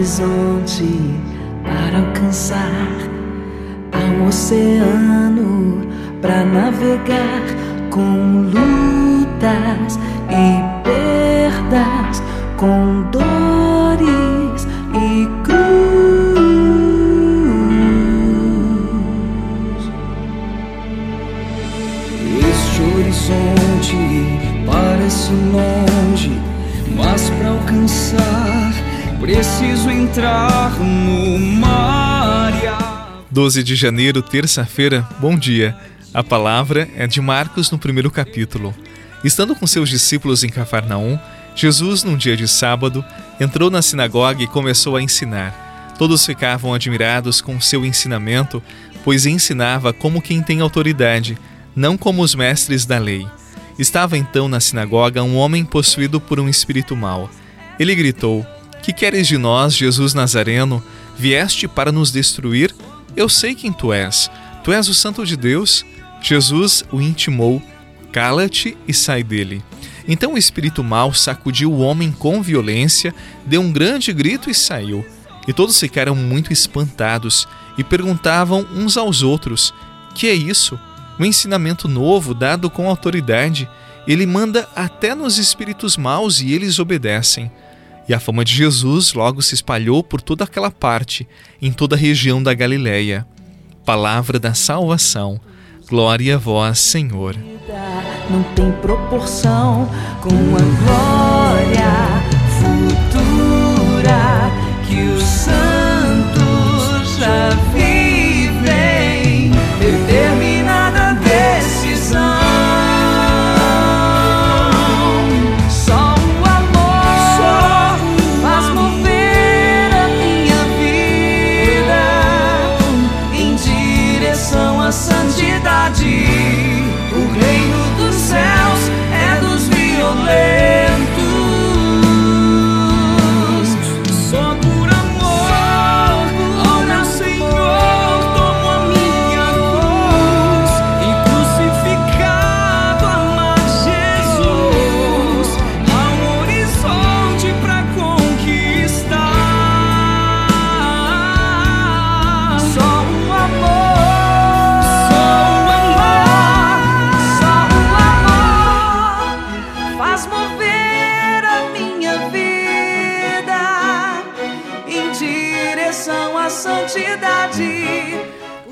horizonte para alcançar. Há um oceano para navegar com lutas e perdas, com dores e 12 de janeiro, terça-feira, bom dia. A palavra é de Marcos no primeiro capítulo. Estando com seus discípulos em Cafarnaum, Jesus, num dia de sábado, entrou na sinagoga e começou a ensinar. Todos ficavam admirados com seu ensinamento, pois ensinava como quem tem autoridade, não como os mestres da lei. Estava então na sinagoga um homem possuído por um espírito mau. Ele gritou: Que queres de nós, Jesus Nazareno? Vieste para nos destruir? Eu sei quem tu és. Tu és o Santo de Deus. Jesus o intimou: Cala-te e sai dele. Então o espírito mau sacudiu o homem com violência, deu um grande grito e saiu. E todos ficaram muito espantados e perguntavam uns aos outros: Que é isso? Um ensinamento novo dado com autoridade. Ele manda até nos espíritos maus e eles obedecem. E a fama de Jesus logo se espalhou por toda aquela parte, em toda a região da Galiléia. Palavra da salvação. Glória a vós, Senhor. Não tem proporção com a glória futura que os santos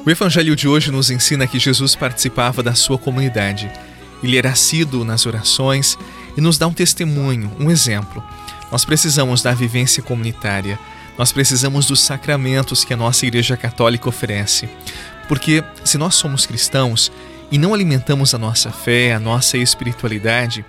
O evangelho de hoje nos ensina que Jesus participava da sua comunidade. Ele era assíduo nas orações e nos dá um testemunho, um exemplo. Nós precisamos da vivência comunitária. Nós precisamos dos sacramentos que a nossa Igreja Católica oferece. Porque se nós somos cristãos e não alimentamos a nossa fé, a nossa espiritualidade,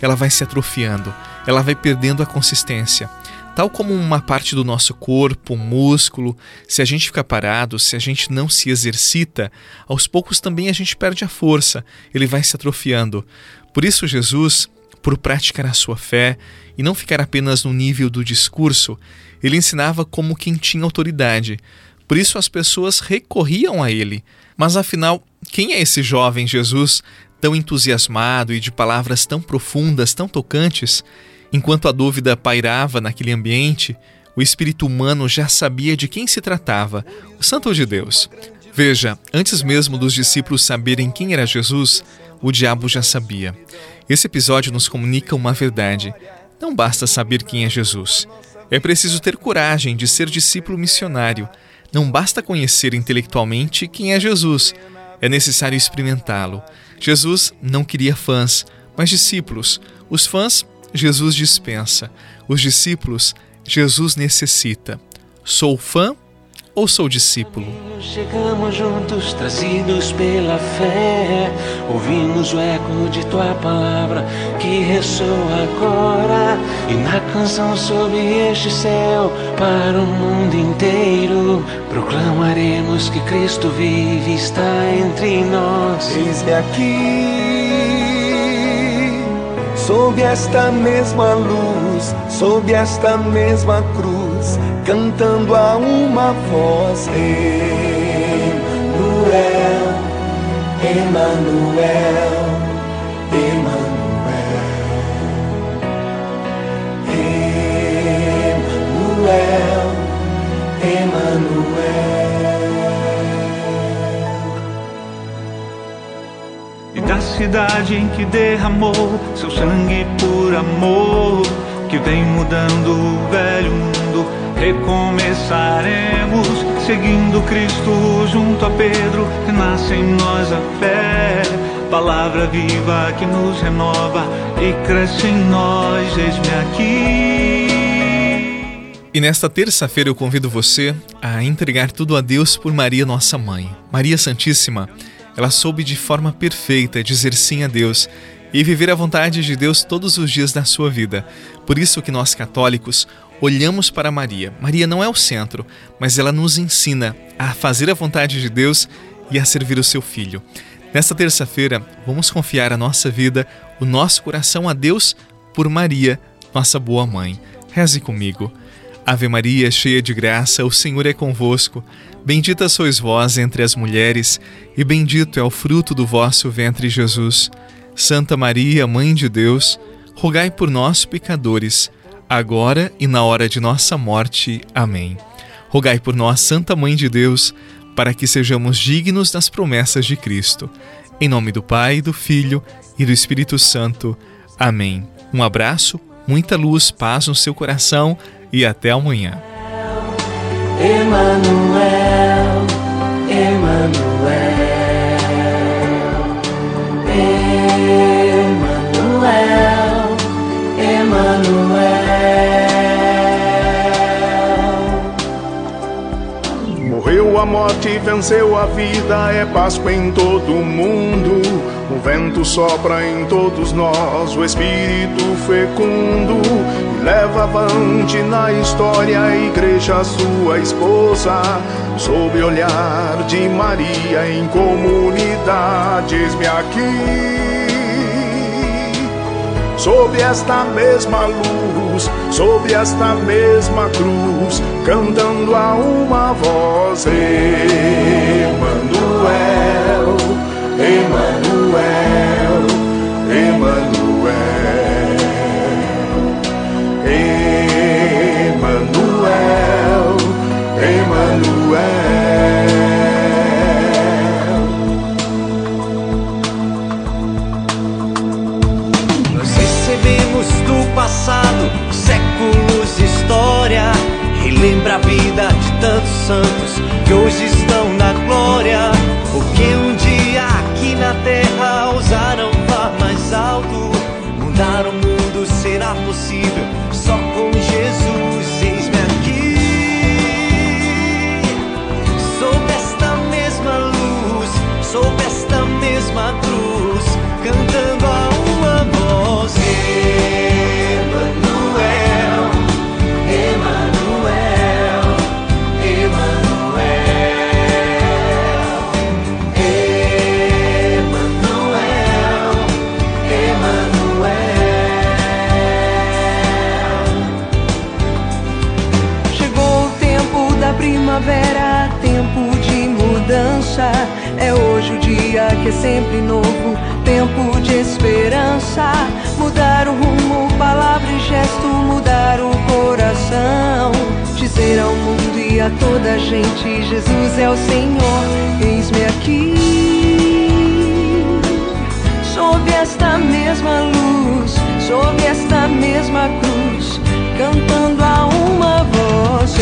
ela vai se atrofiando, ela vai perdendo a consistência. Tal como uma parte do nosso corpo, músculo, se a gente ficar parado, se a gente não se exercita, aos poucos também a gente perde a força, ele vai se atrofiando. Por isso, Jesus, por praticar a sua fé e não ficar apenas no nível do discurso, ele ensinava como quem tinha autoridade. Por isso as pessoas recorriam a ele. Mas afinal, quem é esse jovem Jesus tão entusiasmado e de palavras tão profundas, tão tocantes? Enquanto a dúvida pairava naquele ambiente, o espírito humano já sabia de quem se tratava, o Santo de Deus. Veja, antes mesmo dos discípulos saberem quem era Jesus, o diabo já sabia. Esse episódio nos comunica uma verdade. Não basta saber quem é Jesus. É preciso ter coragem de ser discípulo missionário. Não basta conhecer intelectualmente quem é Jesus. É necessário experimentá-lo. Jesus não queria fãs, mas discípulos. Os fãs Jesus dispensa. Os discípulos, Jesus necessita. Sou fã ou sou discípulo? Chegamos juntos, trazidos pela fé. Ouvimos o eco de tua palavra que ressoa agora. E na canção sobre este céu, para o mundo inteiro, proclamaremos que Cristo vive e está entre nós. Eis-me aqui, sob esta mesma luz, sob esta mesma cruz, cantando a uma voz. Emanuel, Emanuel, em que derramou seu sangue por amor, que vem mudando o velho mundo. Recomeçaremos seguindo Cristo junto a Pedro, renasce em nós a fé. Palavra viva que nos renova e cresce em nós, eis-me aqui. E nesta terça-feira eu convido você a entregar tudo a Deus por Maria, nossa mãe. Maria Santíssima, ela soube de forma perfeita dizer sim a Deus e viver a vontade de Deus todos os dias da sua vida. Por isso que nós católicos olhamos para Maria. Maria não é o centro, mas ela nos ensina a fazer a vontade de Deus e a servir o seu filho. Nesta terça-feira, vamos confiar a nossa vida, o nosso coração a Deus por Maria, nossa boa mãe. Reze comigo. Ave Maria, cheia de graça, o Senhor é convosco. Bendita sois vós entre as mulheres, e bendito é o fruto do vosso ventre, Jesus. Santa Maria, Mãe de Deus, rogai por nós, pecadores, agora e na hora de nossa morte. Amém. Rogai por nós, Santa Mãe de Deus, para que sejamos dignos das promessas de Cristo. Em nome do Pai, do Filho e do Espírito Santo. Amém. Um abraço, muita luz, paz no seu coração e até amanhã. Emmanuel, Emmanuel, Emmanuel, Morreu a morte, venceu a vida, é Páscoa em todo o mundo. O vento sopra em todos nós, o Espírito fecundo leva avante na história a igreja, sua esposa, sob o olhar de Maria em comunidade. Eis-me aqui, sob esta mesma luz, sob esta mesma cruz, cantando a uma voz: Emmanuel, Emmanuel, Emmanuel. Santos que hoje é sempre novo, tempo de esperança. Mudar o rumo, palavra e gesto, mudar o coração. Dizer ao mundo e a toda a gente: Jesus é o Senhor, eis-me aqui. Sob esta mesma luz, sob esta mesma cruz, cantando a uma voz.